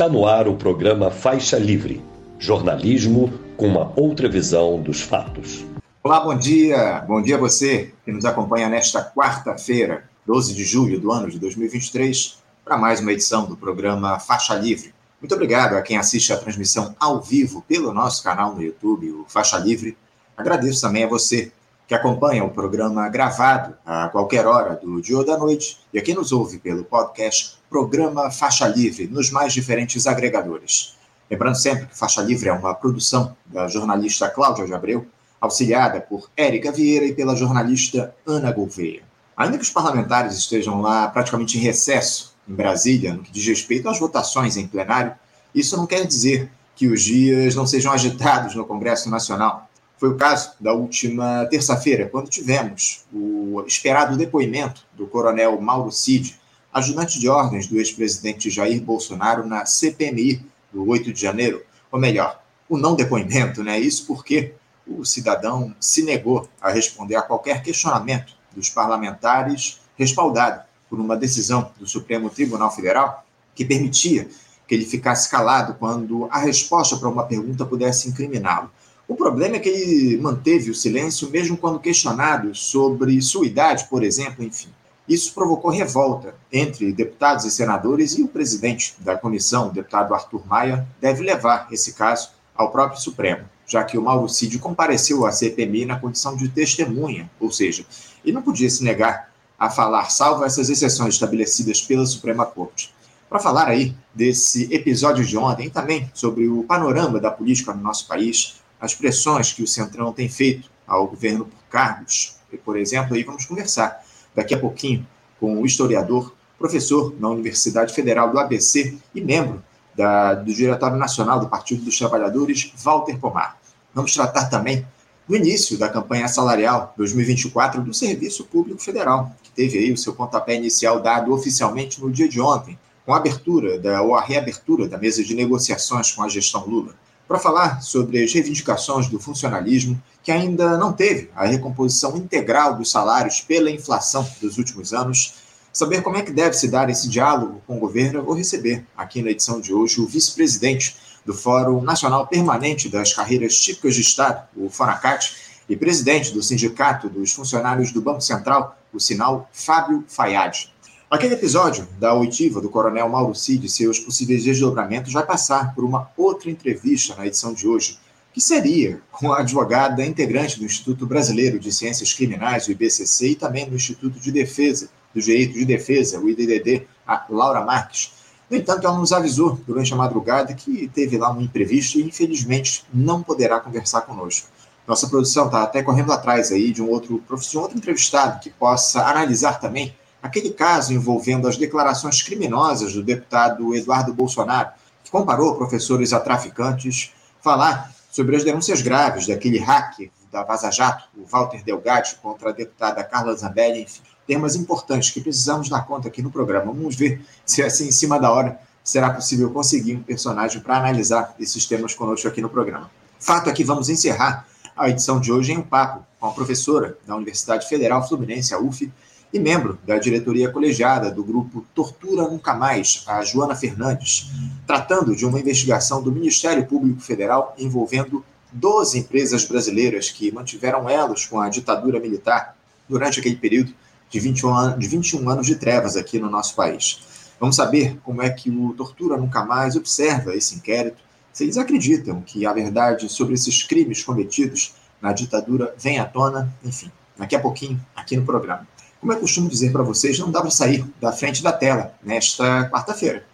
Está no ar o programa Faixa Livre, jornalismo com uma outra visão dos fatos. Olá, bom dia. Bom dia a você que nos acompanha nesta quarta-feira, 12 de julho do ano de 2023, para mais uma edição do programa Faixa Livre. Muito obrigado a quem assiste a transmissão ao vivo pelo nosso canal no YouTube, o Faixa Livre. Agradeço também a você que acompanha o programa gravado a qualquer hora do dia ou da noite e a quem nos ouve pelo podcast Programa Faixa Livre nos mais diferentes agregadores. Lembrando sempre que Faixa Livre é uma produção da jornalista Cláudia de Abreu, auxiliada por Érica Vieira e pela jornalista Ana Gouveia. Ainda que os parlamentares estejam lá praticamente em recesso em Brasília, no que diz respeito às votações em plenário, isso não quer dizer que os dias não sejam agitados no Congresso Nacional. Foi o caso da última terça-feira, quando tivemos o esperado depoimento do coronel Mauro Cid, ajudante de ordens do ex-presidente Jair Bolsonaro na CPMI do 8 de janeiro, ou melhor, o não depoimento, né? Isso porque o cidadão se negou a responder a qualquer questionamento dos parlamentares, respaldado por uma decisão do Supremo Tribunal Federal que permitia que ele ficasse calado quando a resposta para uma pergunta pudesse incriminá-lo. O problema é que ele manteve o silêncio mesmo quando questionado sobre sua idade, por exemplo, enfim. Isso provocou revolta entre deputados e senadores e o presidente da comissão, o deputado Arthur Maia, deve levar esse caso ao próprio Supremo, já que o Mauro Cid compareceu à CPMI na condição de testemunha, ou seja, ele não podia se negar a falar, salvo essas exceções estabelecidas pela Suprema Corte. Para falar aí desse episódio de ontem e também sobre o panorama da política no nosso país, as pressões que o Centrão tem feito ao governo por cargos, por exemplo, aí vamos conversar daqui a pouquinho com o historiador, professor na Universidade Federal do ABC e membro da, do Diretório Nacional do Partido dos Trabalhadores, Walter Pomar. Vamos tratar também do início da campanha salarial 2024 do Serviço Público Federal, que teve aí o seu pontapé inicial dado oficialmente no dia de ontem, com a abertura da, ou a reabertura da mesa de negociações com a gestão Lula para falar sobre as reivindicações do funcionalismo, que ainda não teve a recomposição integral dos salários pela inflação dos últimos anos, saber como é que deve se dar esse diálogo com o governo, eu vou receber aqui na edição de hoje o vice-presidente do Fórum Nacional Permanente das Carreiras Típicas de Estado, o FONACAT, e presidente do Sindicato dos Funcionários do Banco Central, o Sinal, Fábio Fayad. Aquele episódio da oitiva do coronel Mauro Cid e seus possíveis desdobramentos vai passar por uma outra entrevista na edição de hoje, que seria com a advogada integrante do Instituto Brasileiro de Ciências Criminais, o IBCC, e também do Instituto de Defesa, do Direito de Defesa, o IDDD, a Laura Marques. No entanto, ela nos avisou durante a madrugada que teve lá um imprevisto e, infelizmente, não poderá conversar conosco. Nossa produção está até correndo atrás aí de um outro, de um outro entrevistado que possa analisar também aquele caso envolvendo as declarações criminosas do deputado Eduardo Bolsonaro, que comparou professores a traficantes, falar sobre as denúncias graves daquele hacker da Vaza Jato, o Walter Delgatti, contra a deputada Carla Zambelli, enfim, temas importantes que precisamos dar conta aqui no programa. Vamos ver se assim, em cima da hora, será possível conseguir um personagem para analisar esses temas conosco aqui no programa. Fato é que vamos encerrar a edição de hoje em um papo com a professora da Universidade Federal Fluminense, a UF, e membro da diretoria colegiada do grupo Tortura Nunca Mais, a Joana Fernandes, tratando de uma investigação do Ministério Público Federal envolvendo 12 empresas brasileiras que mantiveram elos com a ditadura militar durante aquele período de 21, anos, de 21 anos de trevas aqui no nosso país. Vamos saber como é que o Tortura Nunca Mais observa esse inquérito, se eles acreditam que a verdade sobre esses crimes cometidos na ditadura vem à tona, enfim, daqui a pouquinho aqui no programa. Como eu costumo dizer para vocês, não dá para sair da frente da tela nesta quarta-feira.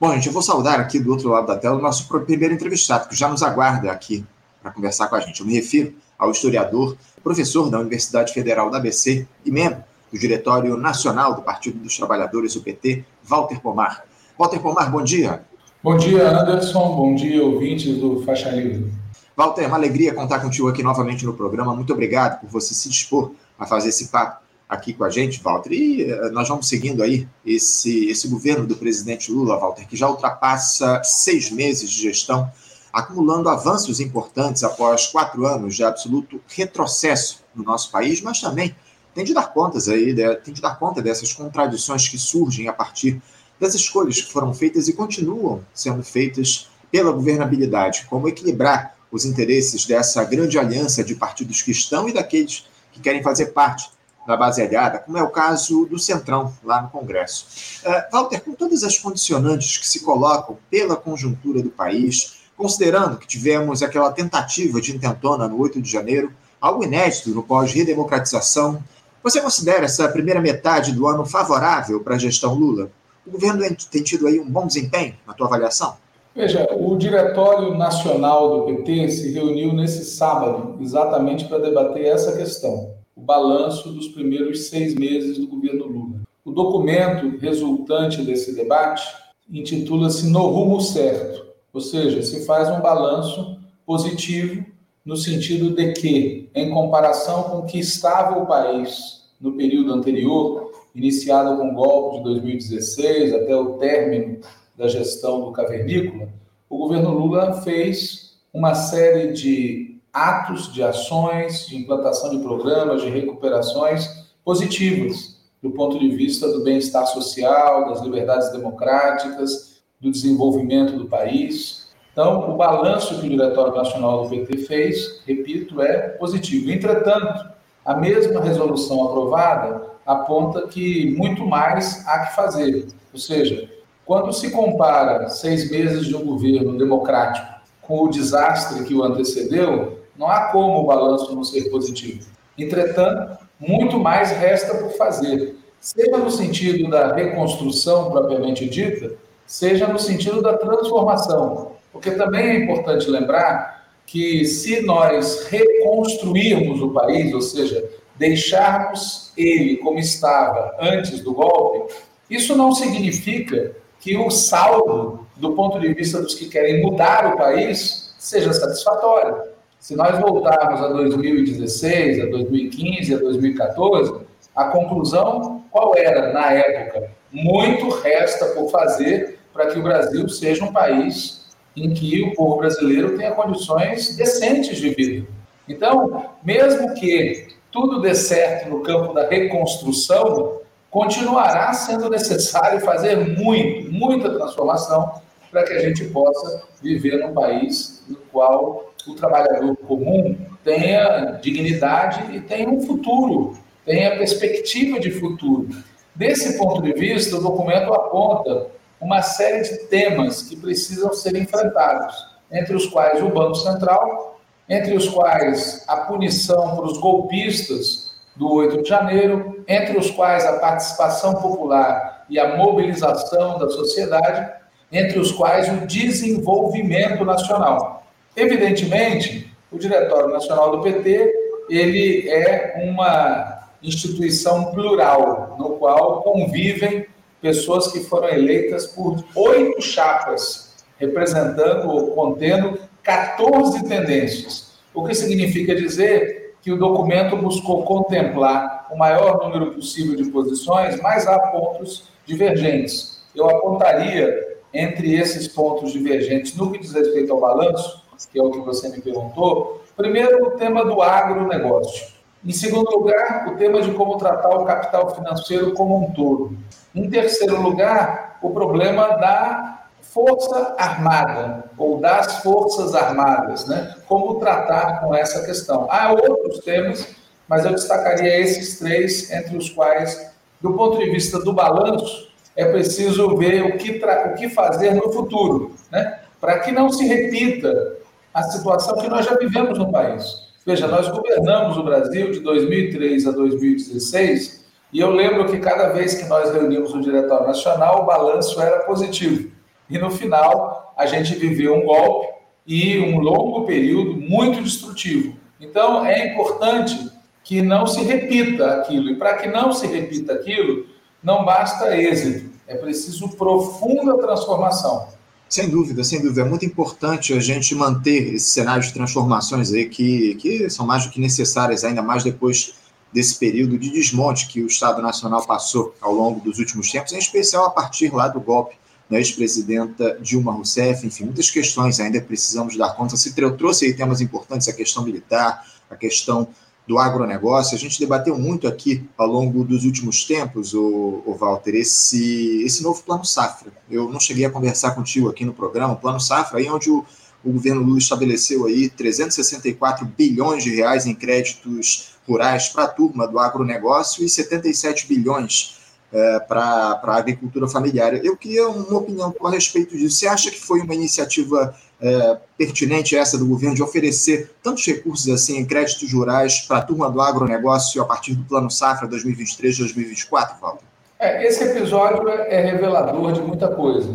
Bom, gente, eu vou saudar aqui do outro lado da tela o nosso primeiro entrevistado, que já nos aguarda aqui para conversar com a gente. Eu me refiro ao historiador, professor da Universidade Federal da ABC e membro do Diretório Nacional do Partido dos Trabalhadores, o PT, Walter Pomar. Walter Pomar, bom dia. Bom dia, Anderson. Bom dia, ouvintes do Faixa Livre. Walter, uma alegria contar contigo aqui novamente no programa. Muito obrigado por você se dispor a fazer esse papo aqui com a gente, Walter. E eh, nós vamos seguindo aí esse, esse governo do presidente Lula, Walter, que já ultrapassa seis meses de gestão, acumulando avanços importantes após quatro anos de absoluto retrocesso no nosso país, mas também tem de dar contas aí, tem de dar conta dessas contradições que surgem a partir das escolhas que foram feitas e continuam sendo feitas pela governabilidade, como equilibrar os interesses dessa grande aliança de partidos que estão e daqueles que querem fazer parte da base aliada, como é o caso do Centrão, lá no Congresso. Uh, Walter, com todas as condicionantes que se colocam pela conjuntura do país, considerando que tivemos aquela tentativa de intentona no 8 de janeiro, algo inédito no pós-redemocratização, você considera essa primeira metade do ano favorável para a gestão Lula? O governo tem tido aí um bom desempenho, na tua avaliação? Veja, o Diretório Nacional do PT se reuniu nesse sábado exatamente para debater essa questão, o balanço dos primeiros seis meses do governo Lula. O documento resultante desse debate intitula-se No Rumo Certo, ou seja, se faz um balanço positivo no sentido de que, em comparação com o que estava o país no período anterior, iniciado com o golpe de 2016 até o término da gestão do cavernícola, o governo Lula fez uma série de atos, de ações, de implantação de programas, de recuperações positivas do ponto de vista do bem-estar social, das liberdades democráticas, do desenvolvimento do país. Então, o balanço que o Diretório Nacional do PT fez, repito, é positivo. Entretanto, a mesma resolução aprovada aponta que muito mais há que fazer. Ou seja, quando se compara seis meses de um governo democrático com o desastre que o antecedeu, não há como o balanço não ser positivo. Entretanto, muito mais resta por fazer, seja no sentido da reconstrução propriamente dita, seja no sentido da transformação. Porque também é importante lembrar que se nós reconstruirmos o país, ou seja, deixarmos ele como estava antes do golpe, isso não significa que o saldo, do ponto de vista dos que querem mudar o país, seja satisfatório. Se nós voltarmos a 2016, a 2015, a 2014, a conclusão qual era na época? Muito resta por fazer para que o Brasil seja um país em que o povo brasileiro tenha condições decentes de vida. Então, mesmo que tudo dê certo no campo da reconstrução, continuará sendo necessário fazer muito, muita transformação para que a gente possa viver num país no qual o trabalhador comum tenha dignidade e tenha um futuro, tenha perspectiva de futuro. Desse ponto de vista, o documento aponta uma série de temas que precisam ser enfrentados, entre os quais o Banco Central, entre os quais a punição para os golpistas do 8 de janeiro, entre os quais a participação popular e a mobilização da sociedade, entre os quais o desenvolvimento nacional. Evidentemente, o Diretório Nacional do PT, ele é uma instituição plural, no qual convivem pessoas que foram eleitas por oito chapas, representando ou contendo 14 tendências. O que significa dizer que o documento buscou contemplar o maior número possível de posições, mas há pontos divergentes. Eu apontaria entre esses pontos divergentes, no que diz respeito ao balanço, que é o que você me perguntou, primeiro o tema do agronegócio. Em segundo lugar, o tema de como tratar o capital financeiro como um todo. Em terceiro lugar, o problema da Força Armada, ou das Forças Armadas, né? Como tratar com essa questão. Há outros temas, mas eu destacaria esses três, entre os quais, do ponto de vista do balanço, é preciso ver o que, o que fazer no futuro, né? Para que não se repita a situação que nós já vivemos no país. Veja, nós governamos o Brasil de 2003 a 2016 e eu lembro que cada vez que nós reunimos o Diretório Nacional, o balanço era positivo e no final a gente viveu um golpe e um longo período muito destrutivo. Então é importante que não se repita aquilo, e para que não se repita aquilo, não basta êxito, é preciso profunda transformação. Sem dúvida, sem dúvida. É muito importante a gente manter esse cenário de transformações aí que, que são mais do que necessárias, ainda mais depois desse período de desmonte que o Estado Nacional passou ao longo dos últimos tempos, em especial a partir lá do golpe da ex-presidenta Dilma Rousseff, enfim, muitas questões ainda precisamos dar conta. Se trouxe aí temas importantes, a questão militar, a questão do agronegócio. A gente debateu muito aqui ao longo dos últimos tempos, o, o Walter, esse, esse novo plano safra. Eu não cheguei a conversar contigo aqui no programa, o plano safra, aí onde o, o governo Lula estabeleceu aí 364 bilhões de reais em créditos rurais para a turma do agronegócio e 77 bilhões é, para a agricultura familiar. Eu queria uma opinião a respeito disso. Você acha que foi uma iniciativa é, pertinente essa do governo de oferecer tantos recursos assim em créditos rurais para a turma do agronegócio a partir do Plano Safra 2023-2024, Walter? É, esse episódio é revelador de muita coisa.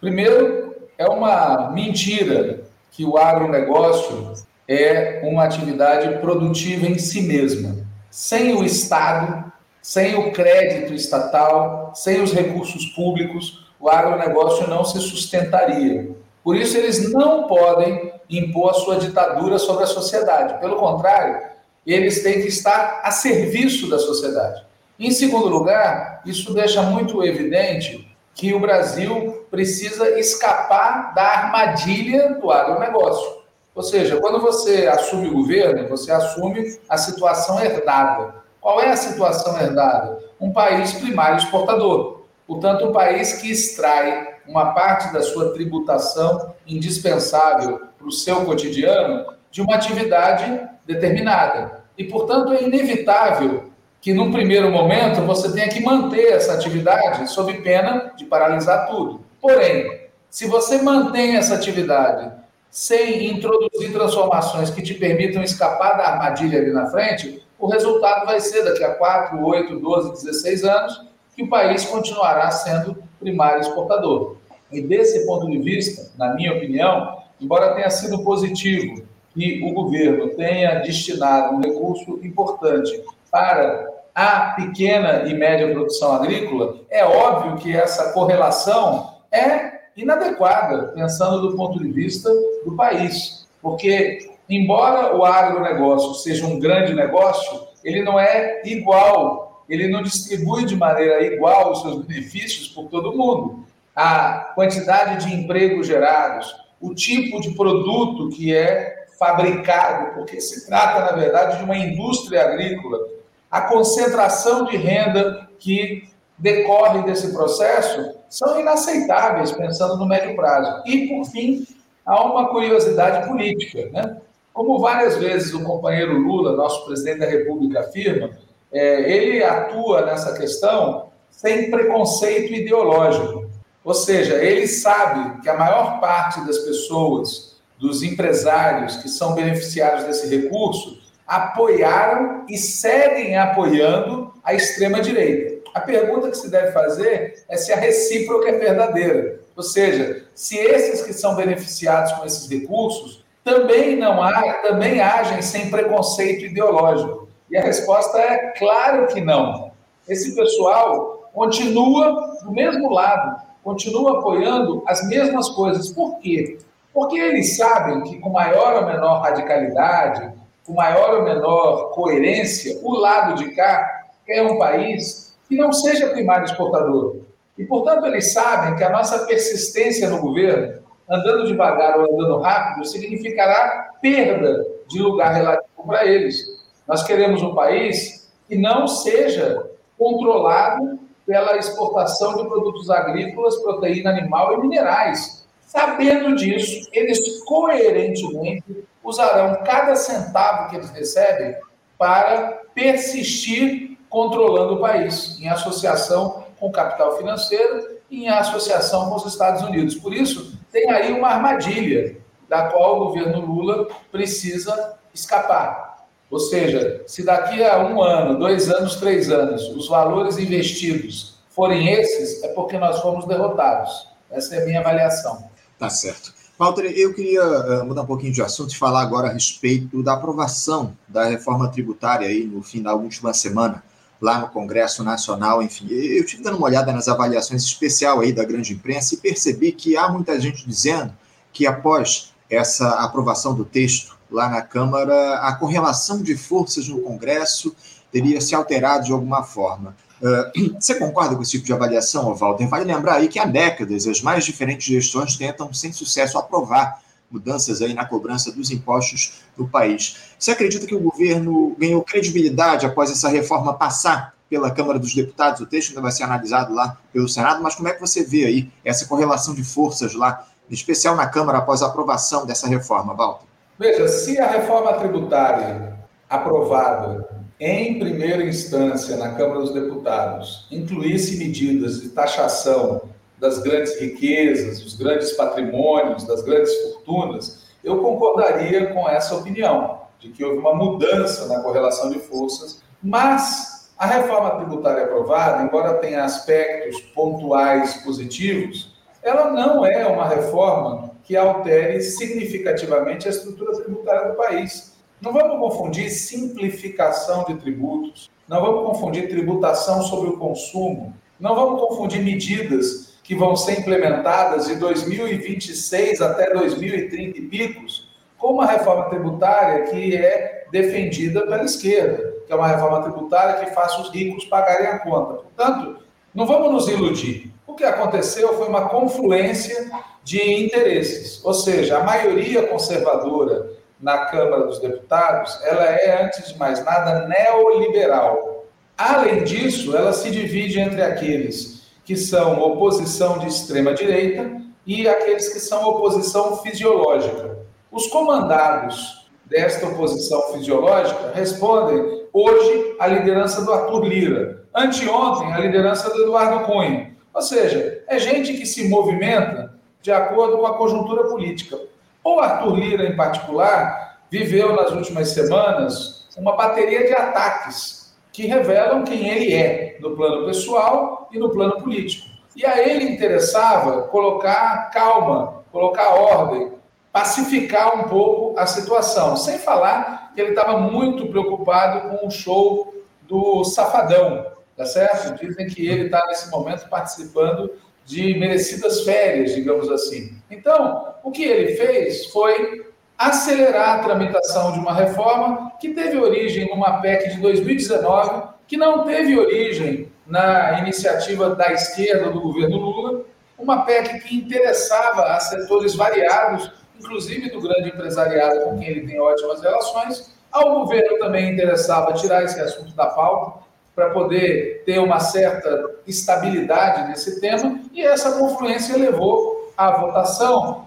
Primeiro, é uma mentira que o agronegócio é uma atividade produtiva em si mesma. Sem o Estado, sem o crédito estatal, sem os recursos públicos, o agronegócio não se sustentaria. Por isso, eles não podem impor a sua ditadura sobre a sociedade. Pelo contrário, eles têm que estar a serviço da sociedade. Em segundo lugar, isso deixa muito evidente que o Brasil precisa escapar da armadilha do agronegócio. Ou seja, quando você assume o governo, você assume a situação herdada. Qual é a situação herdada? Um país primário exportador. Portanto, um país que extrai uma parte da sua tributação indispensável para o seu cotidiano de uma atividade determinada. E, portanto, é inevitável que, num primeiro momento, você tenha que manter essa atividade sob pena de paralisar tudo. Porém, se você mantém essa atividade sem introduzir transformações que te permitam escapar da armadilha ali na frente, o resultado vai ser daqui a 4, 8, 12, 16 anos, que o país continuará sendo primário exportador. E desse ponto de vista, na minha opinião, embora tenha sido positivo que o governo tenha destinado um recurso importante para a pequena e média produção agrícola, é óbvio que essa correlação é inadequada, pensando do ponto de vista do país. Porque embora o agronegócio seja um grande negócio, ele não é igual, ele não distribui de maneira igual os seus benefícios por todo mundo. A quantidade de empregos gerados, o tipo de produto que é fabricado, porque se trata, na verdade, de uma indústria agrícola, a concentração de renda que decorre desse processo são inaceitáveis, pensando no médio prazo. E, por fim, há uma curiosidade política. Né? Como várias vezes o companheiro Lula, nosso presidente da República, afirma, é, ele atua nessa questão sem preconceito ideológico. Ou seja, ele sabe que a maior parte das pessoas, dos empresários que são beneficiários desse recurso, apoiaram e seguem apoiando a extrema-direita. A pergunta que se deve fazer é se a recíproca é verdadeira. Ou seja, se esses que são beneficiados com esses recursos também não há, também agem sem preconceito ideológico? E a resposta é claro que não. Esse pessoal continua do mesmo lado, continua apoiando as mesmas coisas. Por quê? Porque eles sabem que com maior ou menor radicalidade, com maior ou menor coerência, o lado de cá é um país que não seja primário exportador. E, portanto, eles sabem que a nossa persistência no governo andando devagar ou andando rápido significará perda de lugar relativo para eles. Nós queremos um país que não seja controlado pela exportação de produtos agrícolas, proteína animal e minerais. Sabendo disso, eles coerentemente usarão cada centavo que eles recebem para persistir controlando o país, em associação com o capital financeiro e em associação com os Estados Unidos. Por isso, tem aí uma armadilha da qual o governo Lula precisa escapar. Ou seja, se daqui a um ano, dois anos, três anos, os valores investidos forem esses, é porque nós fomos derrotados. Essa é a minha avaliação. Tá certo. Walter, eu queria uh, mudar um pouquinho de assunto e falar agora a respeito da aprovação da reforma tributária aí no fim da última semana, lá no Congresso Nacional, enfim. Eu tive dando uma olhada nas avaliações especial aí da grande imprensa e percebi que há muita gente dizendo que após essa aprovação do texto lá na Câmara, a correlação de forças no Congresso teria se alterado de alguma forma. Uh, você concorda com esse tipo de avaliação, Walter? Vale lembrar aí que há décadas as mais diferentes gestões tentam, sem sucesso, aprovar mudanças aí na cobrança dos impostos no país. Você acredita que o governo ganhou credibilidade após essa reforma passar pela Câmara dos Deputados? O texto ainda vai ser analisado lá pelo Senado, mas como é que você vê aí essa correlação de forças lá, em especial na Câmara, após a aprovação dessa reforma, Walter? Veja, se a reforma tributária aprovada em primeira instância na Câmara dos Deputados incluísse medidas de taxação das grandes riquezas, dos grandes patrimônios, das grandes fortunas, eu concordaria com essa opinião, de que houve uma mudança na correlação de forças, mas a reforma tributária aprovada, embora tenha aspectos pontuais positivos, ela não é uma reforma que altere significativamente a estrutura tributária do país. Não vamos confundir simplificação de tributos, não vamos confundir tributação sobre o consumo, não vamos confundir medidas que vão ser implementadas de 2026 até 2030 e picos, com uma reforma tributária que é defendida pela esquerda, que é uma reforma tributária que faça os ricos pagarem a conta. Portanto, não vamos nos iludir. O que aconteceu foi uma confluência de interesses, ou seja, a maioria conservadora na Câmara dos Deputados, ela é, antes de mais nada, neoliberal. Além disso, ela se divide entre aqueles que são oposição de extrema direita e aqueles que são oposição fisiológica. Os comandados desta oposição fisiológica respondem hoje à liderança do Arthur Lira, anteontem à liderança do Eduardo Cunha. Ou seja, é gente que se movimenta de acordo com a conjuntura política. O Arthur Lira, em particular, viveu nas últimas semanas uma bateria de ataques que revelam quem ele é, no plano pessoal e no plano político. E a ele interessava colocar calma, colocar ordem, pacificar um pouco a situação, sem falar que ele estava muito preocupado com o show do Safadão, tá certo? Dizem que ele está nesse momento participando de merecidas férias, digamos assim. Então, o que ele fez foi acelerar a tramitação de uma reforma que teve origem numa PEC de 2019, que não teve origem na iniciativa da esquerda do governo Lula, uma PEC que interessava a setores variados, inclusive do grande empresariado com quem ele tem ótimas relações. Ao governo também interessava tirar esse assunto da pauta para poder ter uma certa estabilidade nesse tema, e essa confluência levou à votação,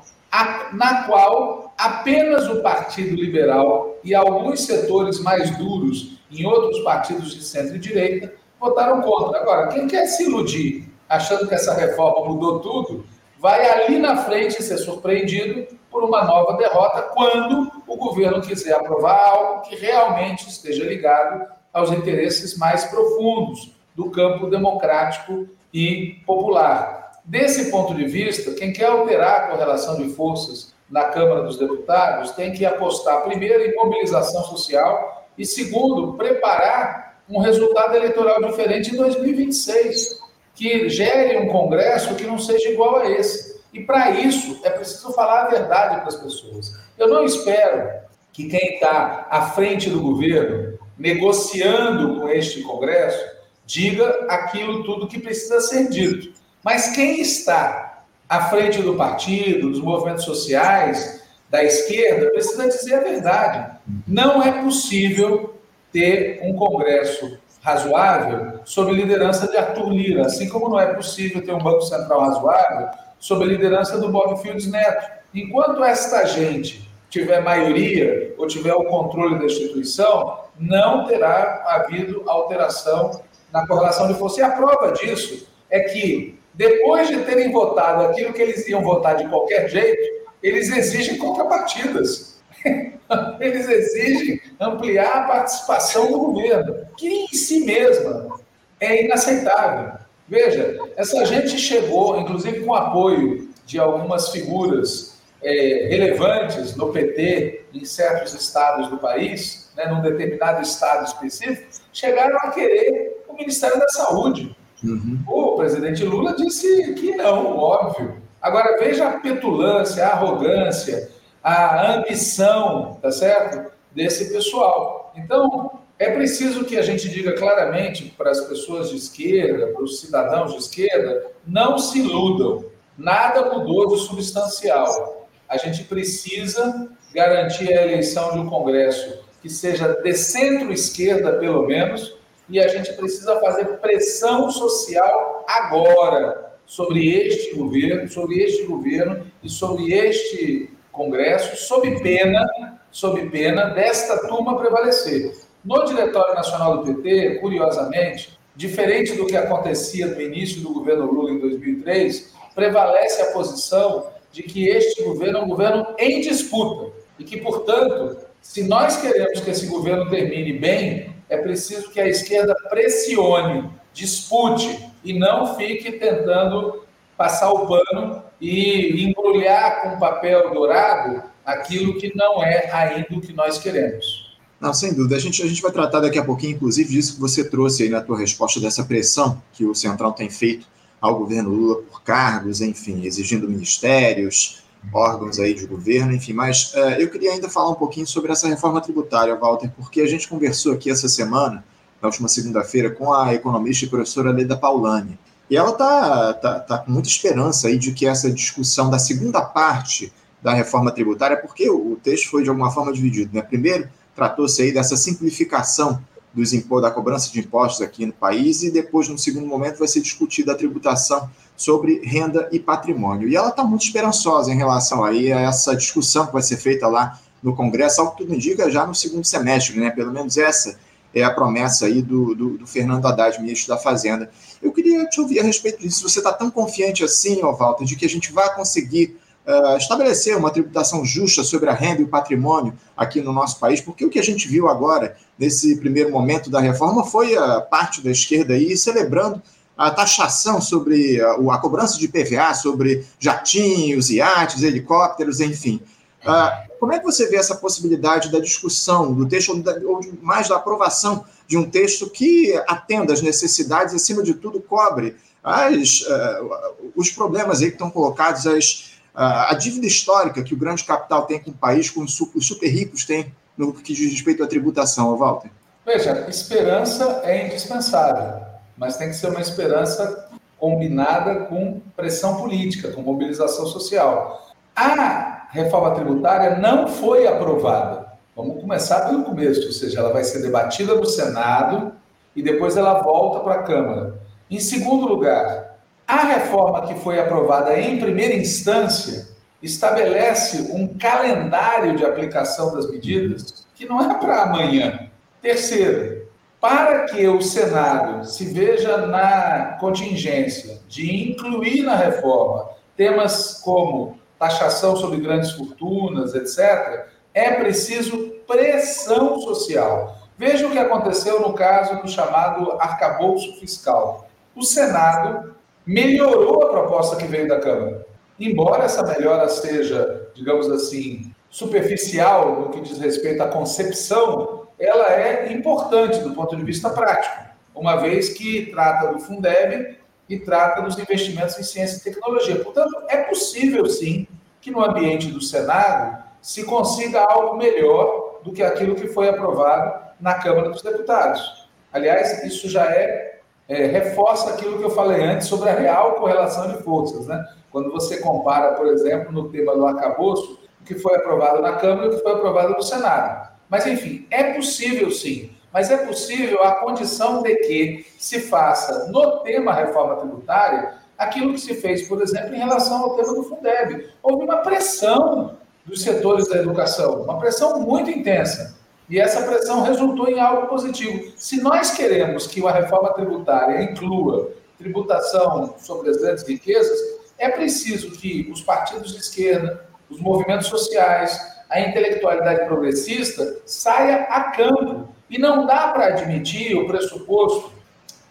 na qual apenas o Partido Liberal e alguns setores mais duros em outros partidos de centro e direita votaram contra. Agora, quem quer se iludir achando que essa reforma mudou tudo, vai ali na frente ser surpreendido por uma nova derrota quando o governo quiser aprovar algo que realmente esteja ligado aos interesses mais profundos do campo democrático e popular. Desse ponto de vista, quem quer alterar a correlação de forças na Câmara dos Deputados tem que apostar, primeiro, em mobilização social e, segundo, preparar um resultado eleitoral diferente em 2026, que gere um Congresso que não seja igual a esse. E, para isso, é preciso falar a verdade para as pessoas. Eu não espero que quem está à frente do governo, negociando com este Congresso, diga aquilo tudo que precisa ser dito. Mas quem está à frente do partido, dos movimentos sociais, da esquerda, precisa dizer a verdade. Não é possível ter um Congresso razoável sob liderança de Arthur Lira, assim como não é possível ter um Banco Central razoável sob a liderança do Bob Fields Neto. Enquanto esta gente tiver maioria ou tiver o controle da instituição, não terá havido alteração na correlação de força. E a prova disso é que depois de terem votado aquilo que eles iam votar de qualquer jeito, eles exigem contrapartidas. eles exigem ampliar a participação do governo, que em si mesma é inaceitável. Veja, essa gente chegou, inclusive com apoio de algumas figuras é, relevantes no PT em certos estados do país, né, num determinado estado específico, chegaram a querer o Ministério da Saúde. Uhum. O presidente Lula disse que não, óbvio. Agora veja a petulância, a arrogância, a ambição, tá certo? Desse pessoal. Então, é preciso que a gente diga claramente para as pessoas de esquerda, para os cidadãos de esquerda, não se iludam. Nada mudou de substancial. a gente precisa garantir a eleição de um Congresso que seja de centro-esquerda, pelo menos, e a gente precisa fazer pressão social agora sobre este governo, sobre este governo e sobre este Congresso, sob pena, sob pena desta turma prevalecer. No Diretório Nacional do PT, curiosamente, diferente do que acontecia no início do governo Lula em 2003, prevalece a posição de que este governo é um governo em disputa e que, portanto, se nós queremos que esse governo termine bem, é preciso que a esquerda pressione, dispute e não fique tentando passar o pano e embrulhar com papel dourado aquilo que não é ainda o que nós queremos. Não, sem dúvida. A gente, a gente vai tratar daqui a pouquinho, inclusive, disso que você trouxe aí na tua resposta, dessa pressão que o Centrão tem feito ao governo Lula por cargos, enfim, exigindo ministérios, órgãos aí de governo, enfim. Mas uh, eu queria ainda falar um pouquinho sobre essa reforma tributária, Walter, porque a gente conversou aqui essa semana, na última segunda-feira, com a economista e professora Leda Paulani. E ela está tá, tá com muita esperança aí de que essa discussão da segunda parte da reforma tributária, porque o, texto foi de alguma forma dividido, né? Primeiro, tratou-se aí dessa simplificação dos da cobrança de impostos aqui no país, e depois, no segundo momento, vai ser discutida a tributação sobre renda e patrimônio. E ela está muito esperançosa em relação aí a essa discussão que vai ser feita lá no Congresso, ao que tudo indica já no segundo semestre, né? Pelo menos essa é a promessa aí do, do, do Fernando Haddad, ministro da Fazenda. Eu queria te ouvir a respeito disso. Você está tão confiante assim, Walter, de que a gente vai conseguir uh, estabelecer uma tributação justa sobre a renda e o patrimônio aqui no nosso país, porque o que a gente viu agora, nesse primeiro momento da reforma, foi a parte da esquerda aí celebrando a taxação sobre a, a cobrança de PVA sobre jatinhos, iates, helicópteros, enfim. Uh, como é que você vê essa possibilidade da discussão do texto, ou, da, ou mais da aprovação de um texto que atenda às necessidades, acima de tudo, cobre as, uh, os problemas aí que estão colocados, as, uh, a dívida histórica que o grande capital tem com o país, com os super ricos têm no que diz respeito à tributação, Walter? Veja, esperança é indispensável, mas tem que ser uma esperança combinada com pressão política, com mobilização social. A reforma tributária não foi aprovada. Vamos começar pelo começo, ou seja, ela vai ser debatida no Senado e depois ela volta para a Câmara. Em segundo lugar, a reforma que foi aprovada em primeira instância estabelece um calendário de aplicação das medidas que não é para amanhã. Terceiro, para que o Senado se veja na contingência de incluir na reforma temas como taxação sobre grandes fortunas, etc., é preciso pressão social. Veja o que aconteceu no caso do chamado arcabouço fiscal. O Senado melhorou a proposta que veio da Câmara. Embora essa melhora seja, digamos assim, superficial no que diz respeito à concepção, ela é importante do ponto de vista prático, uma vez que trata do Fundeb e trata dos investimentos em ciência e tecnologia. Portanto, é possível sim que no ambiente do Senado se consiga algo melhor do que aquilo que foi aprovado na Câmara dos Deputados. Aliás, isso já é, é reforça aquilo que eu falei antes sobre a real correlação de forças, né? Quando você compara, por exemplo, no tema do arcabouço, o que foi aprovado na Câmara e o que foi aprovado no Senado. Mas, enfim, é possível sim mas é possível a condição de que se faça no tema reforma tributária aquilo que se fez, por exemplo, em relação ao tema do Fundeb. Houve uma pressão dos setores da educação, uma pressão muito intensa. E essa pressão resultou em algo positivo. Se nós queremos que uma reforma tributária inclua tributação sobre as grandes riquezas, é preciso que os partidos de esquerda, os movimentos sociais, a intelectualidade progressista saia a campo e não dá para admitir o pressuposto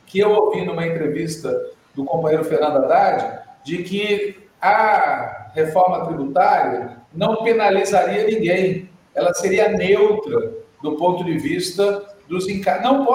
que eu ouvi numa entrevista do companheiro Fernando Haddad, de que a reforma tributária não penalizaria ninguém, ela seria neutra do ponto de vista dos encargos. Não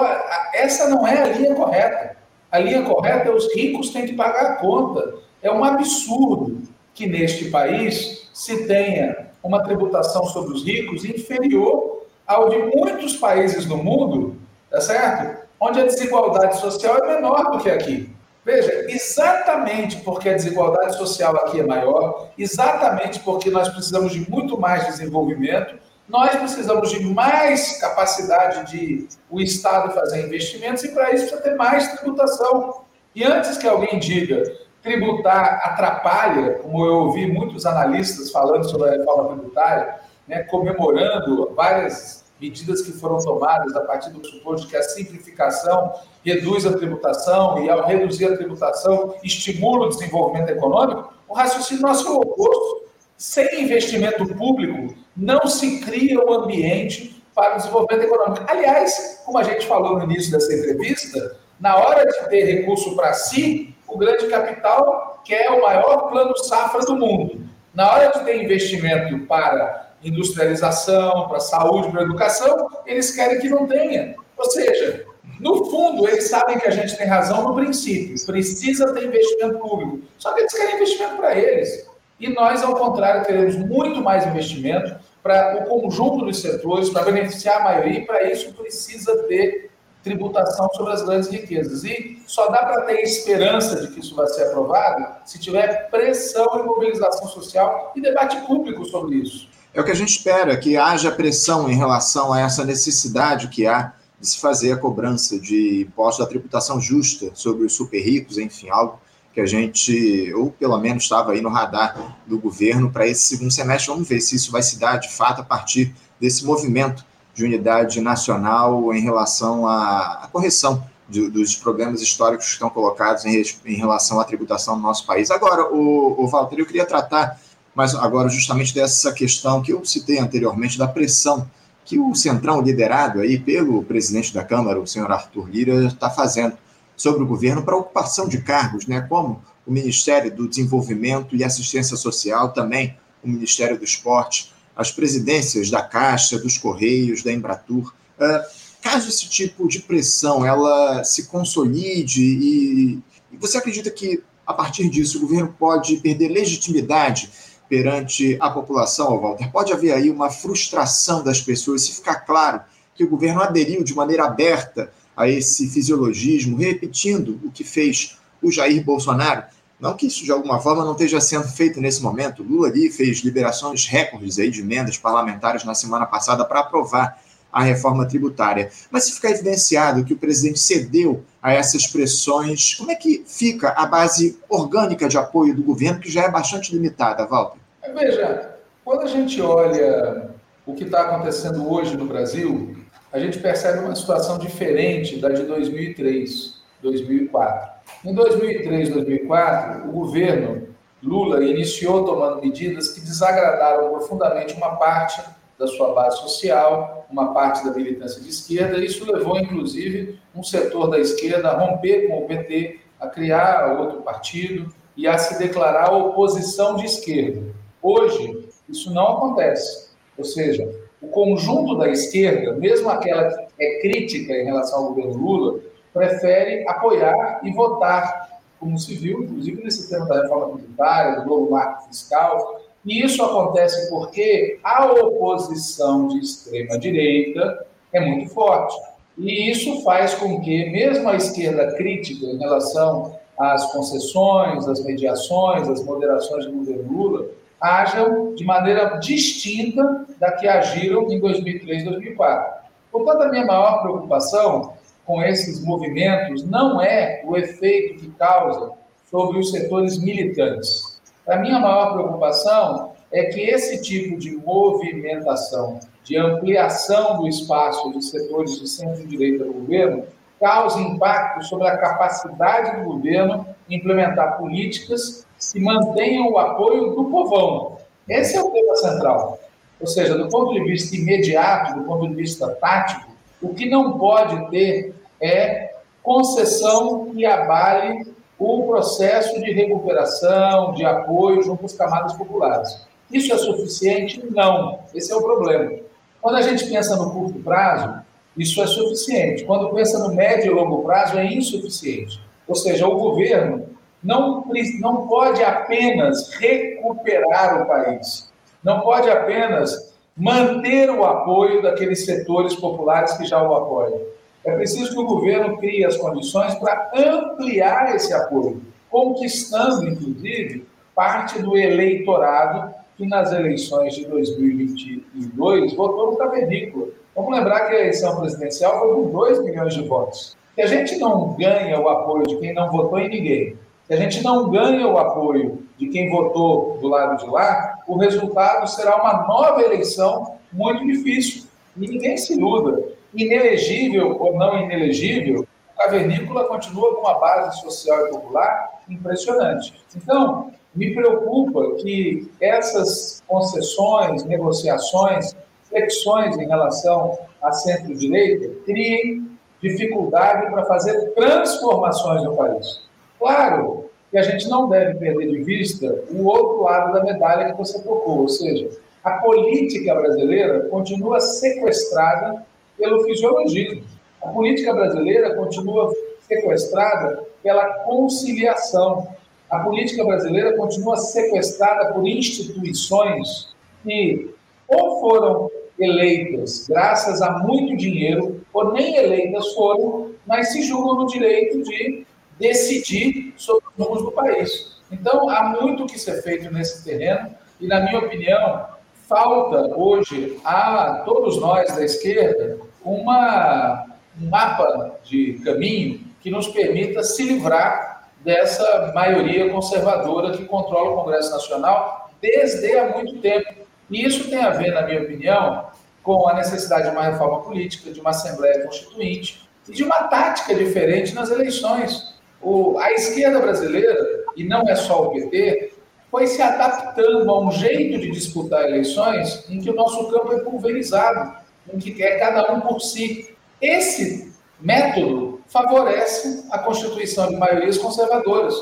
essa não é a linha correta. A linha correta é os ricos têm que pagar a conta. É um absurdo que neste país se tenha uma tributação sobre os ricos inferior ao de muitos países no mundo, tá certo? Onde a desigualdade social é menor do que aqui. Veja, exatamente porque a desigualdade social aqui é maior, exatamente porque nós precisamos de muito mais desenvolvimento, nós precisamos de mais capacidade de o Estado fazer investimentos e para isso precisa ter mais tributação. E antes que alguém diga tributar atrapalha, como eu ouvi muitos analistas falando sobre a reforma tributária, né, comemorando várias medidas que foram tomadas a partir do pressuposto de que a simplificação reduz a tributação e, ao reduzir a tributação, estimula o desenvolvimento econômico, o raciocínio nosso é o oposto. Sem investimento público, não se cria o um ambiente para o desenvolvimento econômico. Aliás, como a gente falou no início dessa entrevista, na hora de ter recurso para si, o grande capital quer o maior plano safra do mundo. Na hora de ter investimento para industrialização, para saúde, para educação, eles querem que não tenha. Ou seja, no fundo, eles sabem que a gente tem razão no princípio, precisa ter investimento público. Só que eles querem investimento para eles. E nós, ao contrário, queremos muito mais investimento para o conjunto dos setores, para beneficiar a maioria, e para isso precisa ter tributação sobre as grandes riquezas. E só dá para ter esperança de que isso vai ser aprovado se tiver pressão e mobilização social e debate público sobre isso. É o que a gente espera, que haja pressão em relação a essa necessidade que há de se fazer a cobrança de impostos da tributação justa sobre os super ricos, enfim, algo que a gente, ou pelo menos estava aí no radar do governo para esse segundo semestre. Vamos ver se isso vai se dar de fato a partir desse movimento de unidade nacional em relação à, correção de, dos problemas históricos que estão colocados em, em, relação à tributação no nosso país. Agora, o, o Walter, eu queria tratar mas agora justamente dessa questão que eu citei anteriormente, da pressão que o Centrão, liderado aí pelo presidente da Câmara, o senhor Arthur Lira, está fazendo sobre o governo para ocupação de cargos, né, como o Ministério do Desenvolvimento e Assistência Social, também o Ministério do Esporte, as presidências da Caixa, dos Correios, da Embratur. Uh, caso esse tipo de pressão ela se consolide e, e você acredita que a partir disso o governo pode perder legitimidade perante a população, Walter? Pode haver aí uma frustração das pessoas se ficar claro que o governo aderiu de maneira aberta a esse fisiologismo, repetindo o que fez o Jair Bolsonaro. Não que isso de alguma forma não esteja sendo feito nesse momento. Lula ali fez liberações recordes aí de emendas parlamentares na semana passada para aprovar a reforma tributária. Mas se ficar evidenciado que o presidente cedeu a essas pressões, como é que fica a base orgânica de apoio do governo, que já é bastante limitada, Walter? Veja, quando a gente olha o que está acontecendo hoje no Brasil, a gente percebe uma situação diferente da de 2003, 2004. Em 2003, 2004, o governo Lula iniciou tomando medidas que desagradaram profundamente uma parte da sua base social, uma parte da militância de esquerda. Isso levou, inclusive, um setor da esquerda a romper com o PT, a criar outro partido e a se declarar oposição de esquerda. Hoje, isso não acontece. Ou seja, o conjunto da esquerda, mesmo aquela que é crítica em relação ao governo Lula, prefere apoiar e votar, como viu, inclusive, nesse tema da reforma tributária, do novo marco fiscal, e isso acontece porque a oposição de extrema-direita é muito forte. E isso faz com que, mesmo a esquerda crítica em relação às concessões, às mediações, às moderações do governo Lula, ajam de maneira distinta da que agiram em 2003 e 2004. Portanto, a minha maior preocupação com esses movimentos não é o efeito que causa sobre os setores militantes a minha maior preocupação é que esse tipo de movimentação, de ampliação do espaço de setores de centro-direita do governo, cause impacto sobre a capacidade do governo implementar políticas que mantenham o apoio do povão. Esse é o tema central. Ou seja, do ponto de vista imediato, do ponto de vista tático, o que não pode ter é concessão que abale o processo de recuperação, de apoio junto às camadas populares. Isso é suficiente? Não. Esse é o problema. Quando a gente pensa no curto prazo, isso é suficiente. Quando pensa no médio e longo prazo, é insuficiente. Ou seja, o governo não, não pode apenas recuperar o país, não pode apenas manter o apoio daqueles setores populares que já o apoiam. É preciso que o governo crie as condições para ampliar esse apoio, conquistando, inclusive, parte do eleitorado que nas eleições de 2022 votou no cavernícola. Vamos lembrar que a eleição presidencial foi com 2 milhões de votos. Se a gente não ganha o apoio de quem não votou em ninguém, se a gente não ganha o apoio de quem votou do lado de lá, o resultado será uma nova eleição muito difícil. Ninguém se iluda. Inelegível ou não inelegível, a vernícola continua com uma base social e popular impressionante. Então, me preocupa que essas concessões, negociações, flexões em relação à centro-direita criem dificuldade para fazer transformações no país. Claro que a gente não deve perder de vista o outro lado da medalha que você tocou, ou seja, a política brasileira continua sequestrada pelo fisiologismo. A política brasileira continua sequestrada pela conciliação. A política brasileira continua sequestrada por instituições que ou foram eleitas graças a muito dinheiro, ou nem eleitas foram, mas se julgam no direito de decidir sobre os rumos do país. Então, há muito que ser feito nesse terreno, e, na minha opinião, falta hoje a todos nós da esquerda uma, um mapa de caminho que nos permita se livrar dessa maioria conservadora que controla o Congresso Nacional desde há muito tempo. E isso tem a ver, na minha opinião, com a necessidade de uma reforma política, de uma Assembleia Constituinte e de uma tática diferente nas eleições. O, a esquerda brasileira, e não é só o PT, foi se adaptando a um jeito de disputar eleições em que o nosso campo é pulverizado, em que é cada um por si. Esse método favorece a constituição de maiorias conservadoras.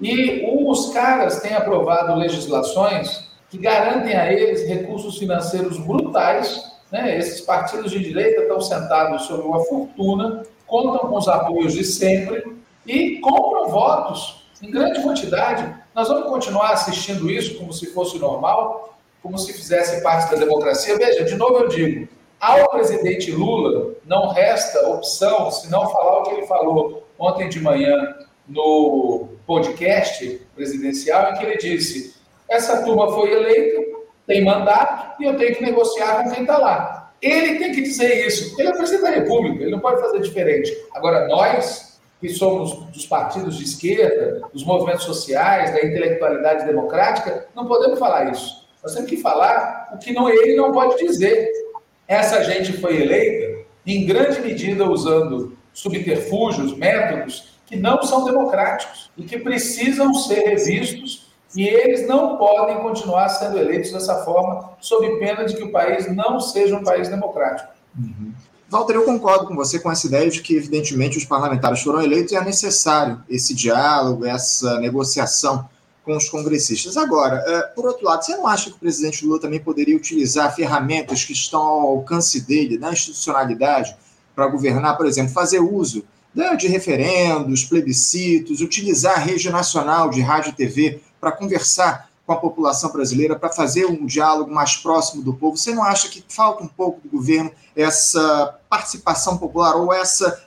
E os caras têm aprovado legislações que garantem a eles recursos financeiros brutais. Né? Esses partidos de direita estão sentados sobre uma fortuna, contam com os apoios de sempre e compram votos em grande quantidade. Nós vamos continuar assistindo isso como se fosse normal, como se fizesse parte da democracia. Veja, de novo eu digo, ao presidente Lula não resta opção senão falar o que ele falou ontem de manhã no podcast presidencial, em que ele disse: essa turma foi eleita, tem mandato e eu tenho que negociar com quem está lá. Ele tem que dizer isso. Ele é presidente da República, ele não pode fazer diferente. Agora, nós, que somos dos partidos de esquerda, dos movimentos sociais, da intelectualidade democrática, não podemos falar isso. Nós temos que falar o que não ele não pode dizer. Essa gente foi eleita, em grande medida, usando subterfúgios, métodos que não são democráticos e que precisam ser revistos e eles não podem continuar sendo eleitos dessa forma, sob pena de que o país não seja um país democrático. Uhum. Walter, eu concordo com você com essa ideia de que, evidentemente, os parlamentares foram eleitos e é necessário esse diálogo, essa negociação com os congressistas. Agora, é, por outro lado, você não acha que o presidente Lula também poderia utilizar ferramentas que estão ao alcance dele, na institucionalidade, para governar, por exemplo, fazer uso né, de referendos, plebiscitos, utilizar a rede nacional de rádio e TV para conversar com a população brasileira para fazer um diálogo mais próximo do povo? Você não acha que falta um pouco do governo essa participação popular ou essa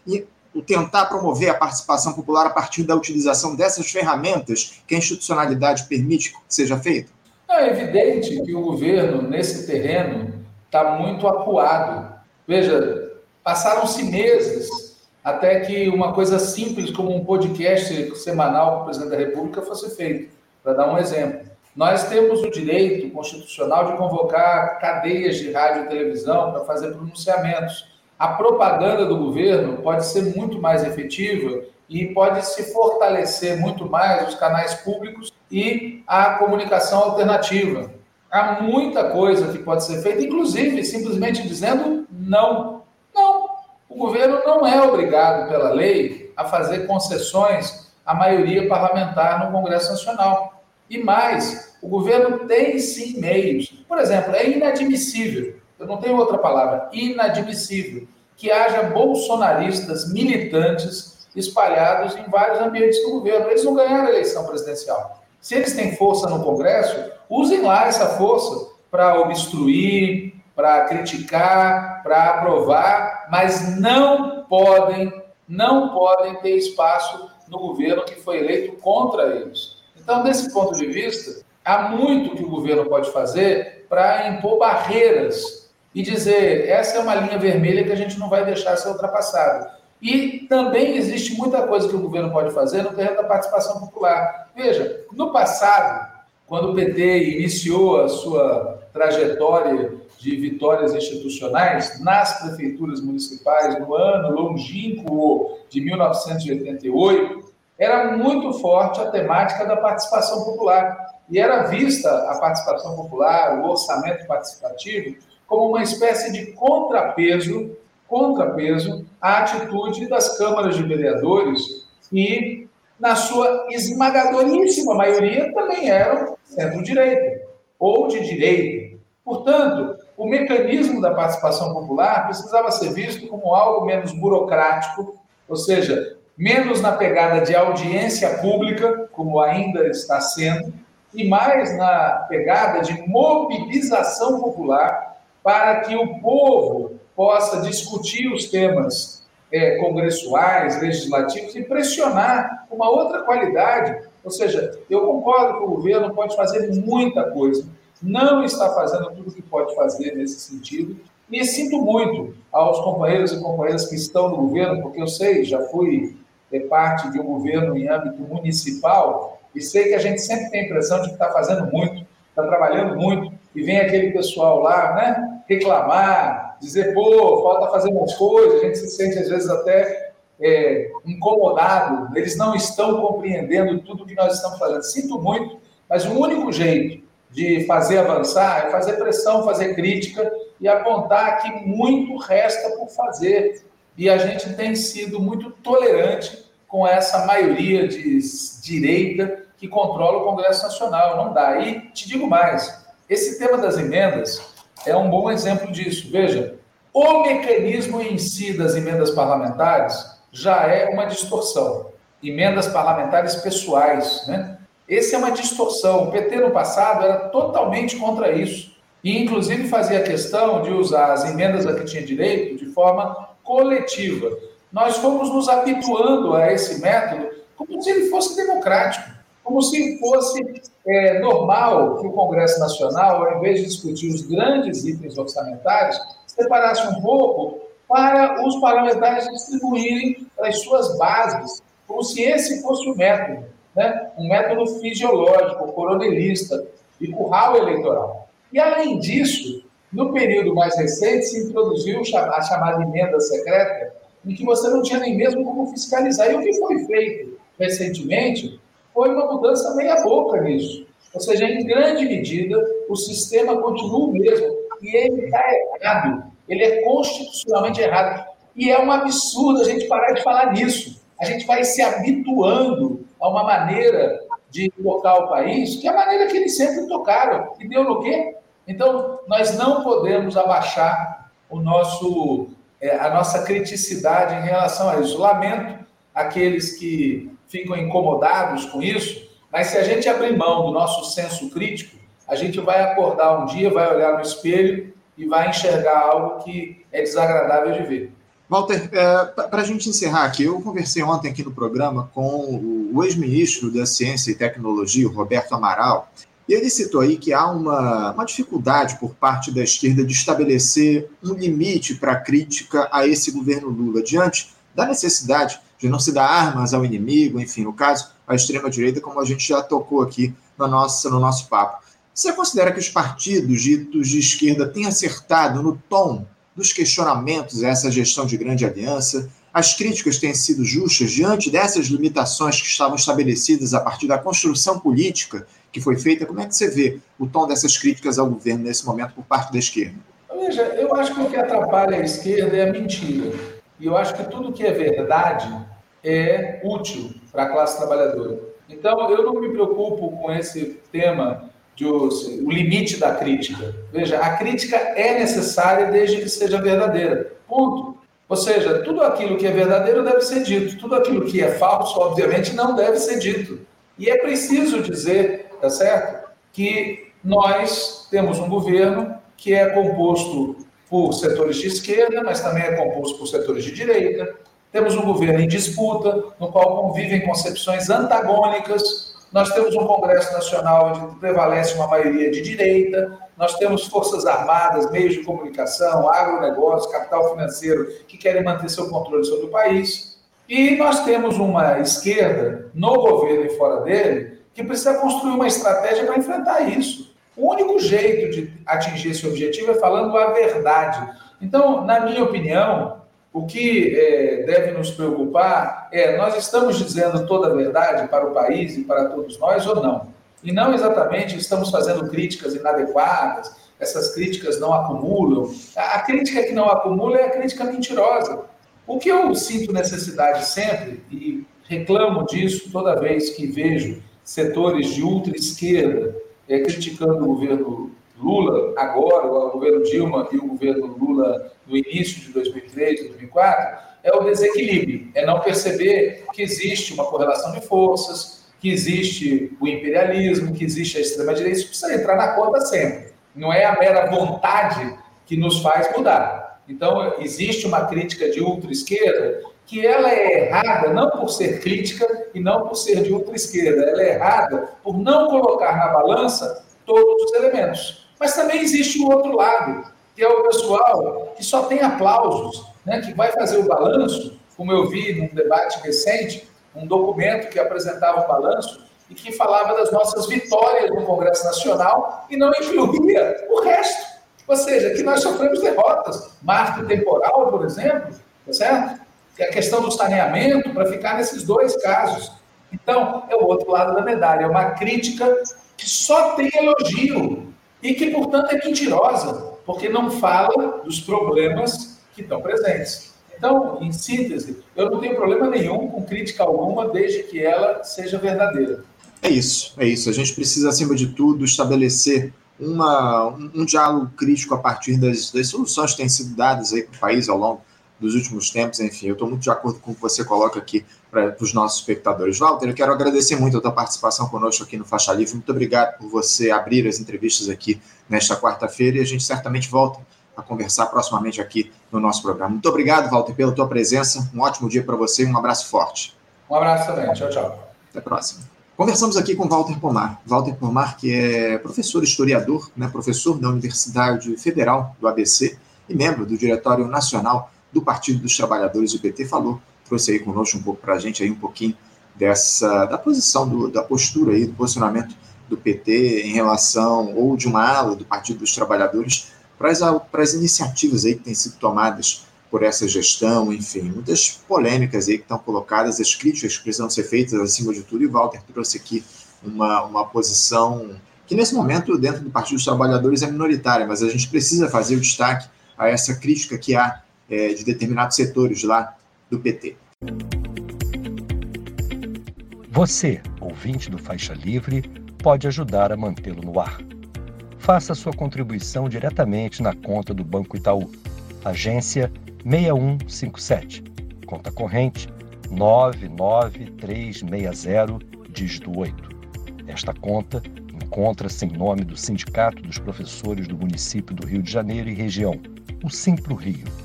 o tentar promover a participação popular a partir da utilização dessas ferramentas que a institucionalidade permite que seja feita? É evidente que o governo, nesse terreno, está muito acuado. Veja, passaram-se meses até que uma coisa simples como um podcast semanal com o presidente da República fosse feito, para dar um exemplo. Nós temos o direito constitucional de convocar cadeias de rádio e televisão para fazer pronunciamentos. A propaganda do governo pode ser muito mais efetiva e pode se fortalecer muito mais os canais públicos e a comunicação alternativa. Há muita coisa que pode ser feita, inclusive simplesmente dizendo não. Não. O governo não é obrigado pela lei a fazer concessões à maioria parlamentar no Congresso Nacional. E mais, o governo tem sim meios. Por exemplo, é inadmissível, eu não tenho outra palavra, inadmissível, que haja bolsonaristas militantes espalhados em vários ambientes do governo. Eles não ganharam a eleição presidencial. Se eles têm força no Congresso, usem lá essa força para obstruir, para criticar, para aprovar, mas não podem, não podem ter espaço no governo que foi eleito contra eles. Então, desse ponto de vista, há muito que o governo pode fazer para impor barreiras e dizer essa é uma linha vermelha que a gente não vai deixar ser ultrapassada. E também existe muita coisa que o governo pode fazer no terreno da participação popular. Veja, no passado, quando o PT iniciou a sua trajetória de vitórias institucionais nas prefeituras municipais no ano longínquo de 1988, era muito forte a temática da participação popular. E era vista a participação popular, o orçamento participativo, como uma espécie de contrapeso, contrapeso à atitude das câmaras de vereadores que, na sua esmagadoríssima maioria, também eram centro-direita ou de direita. Portanto, o mecanismo da participação popular precisava ser visto como algo menos burocrático, ou seja, menos na pegada de audiência pública, como ainda está sendo, e mais na pegada de mobilização popular para que o povo possa discutir os temas é, congressuais, legislativos e pressionar uma outra qualidade. Ou seja, eu concordo que o governo pode fazer muita coisa, não está fazendo tudo o que pode fazer nesse sentido, e sinto muito aos companheiros e companheiras que estão no governo, porque eu sei, já fui é, parte de um governo em âmbito municipal, e sei que a gente sempre tem a impressão de que está fazendo muito, está trabalhando muito, e vem aquele pessoal lá, né, reclamar, dizer, pô, falta fazer mais coisas, a gente se sente às vezes até é, incomodado, eles não estão compreendendo tudo que nós estamos fazendo. Sinto muito, mas o único jeito de fazer avançar é fazer pressão, fazer crítica e apontar que muito resta por fazer. E a gente tem sido muito tolerante com essa maioria de direita que controla o Congresso Nacional. Não dá. E te digo mais: esse tema das emendas é um bom exemplo disso. Veja, o mecanismo em si das emendas parlamentares já é uma distorção. Emendas parlamentares pessoais, né? Esse é uma distorção. O PT no passado era totalmente contra isso. E, inclusive, fazia questão de usar as emendas a que tinha direito de forma coletiva. Nós fomos nos habituando a esse método como se ele fosse democrático, como se fosse é, normal que o Congresso Nacional, ao invés de discutir os grandes itens orçamentários, separasse um pouco para os parlamentares distribuírem as suas bases, como se esse fosse o método né? um método fisiológico, coronelista, de curral eleitoral. E, além disso, no período mais recente, se introduziu a chamada emenda secreta, em que você não tinha nem mesmo como fiscalizar. E o que foi feito recentemente foi uma mudança meia-boca nisso. Ou seja, em grande medida, o sistema continua o mesmo. E ele está errado. Ele é constitucionalmente errado. E é um absurdo a gente parar de falar nisso. A gente vai se habituando a uma maneira de tocar o país, que é a maneira que eles sempre tocaram. E deu no quê? Então, nós não podemos abaixar o nosso, é, a nossa criticidade em relação a isso. Lamento aqueles que ficam incomodados com isso, mas se a gente abrir mão do nosso senso crítico, a gente vai acordar um dia, vai olhar no espelho e vai enxergar algo que é desagradável de ver. Walter, é, para a gente encerrar aqui, eu conversei ontem aqui no programa com o ex-ministro da Ciência e Tecnologia, Roberto Amaral, e ele citou aí que há uma, uma dificuldade por parte da esquerda de estabelecer um limite para a crítica a esse governo Lula, diante da necessidade de não se dar armas ao inimigo, enfim, no caso, a extrema-direita, como a gente já tocou aqui no nosso, no nosso papo. Você considera que os partidos ditos de esquerda têm acertado no tom dos questionamentos a essa gestão de grande aliança. As críticas têm sido justas diante dessas limitações que estavam estabelecidas a partir da construção política que foi feita. Como é que você vê o tom dessas críticas ao governo nesse momento por parte da esquerda? Veja, eu acho que o que atrapalha a esquerda é a mentira. E eu acho que tudo que é verdade é útil para a classe trabalhadora. Então, eu não me preocupo com esse tema de o, limite da crítica. Veja, a crítica é necessária desde que seja verdadeira. Ponto. Ou seja, tudo aquilo que é verdadeiro deve ser dito, tudo aquilo que é falso, obviamente, não deve ser dito. E é preciso dizer, tá certo, que nós temos um governo que é composto por setores de esquerda, mas também é composto por setores de direita. Temos um governo em disputa, no qual convivem concepções antagônicas. Nós temos um Congresso Nacional onde prevalece uma maioria de direita. Nós temos forças armadas, meios de comunicação, agronegócio, capital financeiro que querem manter seu controle sobre o país. E nós temos uma esquerda no governo e fora dele que precisa construir uma estratégia para enfrentar isso. O único jeito de atingir esse objetivo é falando a verdade. Então, na minha opinião, o que é, deve nos preocupar é nós estamos dizendo toda a verdade para o país e para todos nós ou não? E não exatamente estamos fazendo críticas inadequadas, essas críticas não acumulam. A crítica que não acumula é a crítica mentirosa. O que eu sinto necessidade sempre, e reclamo disso toda vez que vejo setores de ultra-esquerda é, criticando o governo Lula agora, o governo Dilma e o governo Lula no início de 2003, 2004, é o desequilíbrio, é não perceber que existe uma correlação de forças, que existe o imperialismo, que existe a extrema-direita, isso precisa entrar na conta sempre. Não é a mera vontade que nos faz mudar. Então, existe uma crítica de ultra-esquerda que ela é errada não por ser crítica e não por ser de ultra-esquerda, ela é errada por não colocar na balança todos os elementos. Mas também existe o outro lado, que é o pessoal que só tem aplausos, né, que vai fazer o balanço, como eu vi num debate recente, um documento que apresentava um balanço e que falava das nossas vitórias no Congresso Nacional e não incluía o resto. Ou seja, que nós sofremos derrotas. Marco temporal, por exemplo, tá certo? A questão do saneamento, para ficar nesses dois casos. Então, é o outro lado da medalha, é uma crítica que só tem elogio e que, portanto, é mentirosa, porque não fala dos problemas que estão presentes. Então, em síntese, eu não tenho problema nenhum com crítica alguma, desde que ela seja verdadeira. É isso, é isso. A gente precisa, acima de tudo, estabelecer uma, um, um diálogo crítico a partir das, das soluções que têm sido dadas aí para o país ao longo dos últimos tempos, enfim, eu estou muito de acordo com o que você coloca aqui para os nossos espectadores. Walter, eu quero agradecer muito a tua participação conosco aqui no Faixa Livre, muito obrigado por você abrir as entrevistas aqui nesta quarta-feira e a gente certamente volta a conversar proximamente aqui no nosso programa. Muito obrigado, Walter, pela tua presença, um ótimo dia para você e um abraço forte. Um abraço também, tchau, tchau. Até a próxima. Conversamos aqui com Walter Pomar. Walter Pomar, que é professor historiador, né, professor da Universidade Federal do ABC e membro do Diretório Nacional do Partido dos Trabalhadores, o PT, falou, trouxe aí conosco um pouco para a gente aí um pouquinho dessa, da posição, do, da postura aí, do posicionamento do PT em relação, ou de uma ala do Partido dos Trabalhadores, para as, para as iniciativas aí que têm sido tomadas por essa gestão, enfim, muitas polêmicas aí que estão colocadas, as críticas que precisam ser feitas acima de tudo, e Walter trouxe aqui uma, uma posição que nesse momento, dentro do Partido dos Trabalhadores, é minoritária, mas a gente precisa fazer o destaque a essa crítica que há é, de determinados setores lá do PT. Você, ouvinte do Faixa Livre, pode ajudar a mantê-lo no ar. Faça sua contribuição diretamente na conta do Banco Itaú, agência 6157, conta corrente 99360, dígito 8. Esta conta encontra-se em nome do Sindicato dos Professores do Município do Rio de Janeiro e região, o Simpro Rio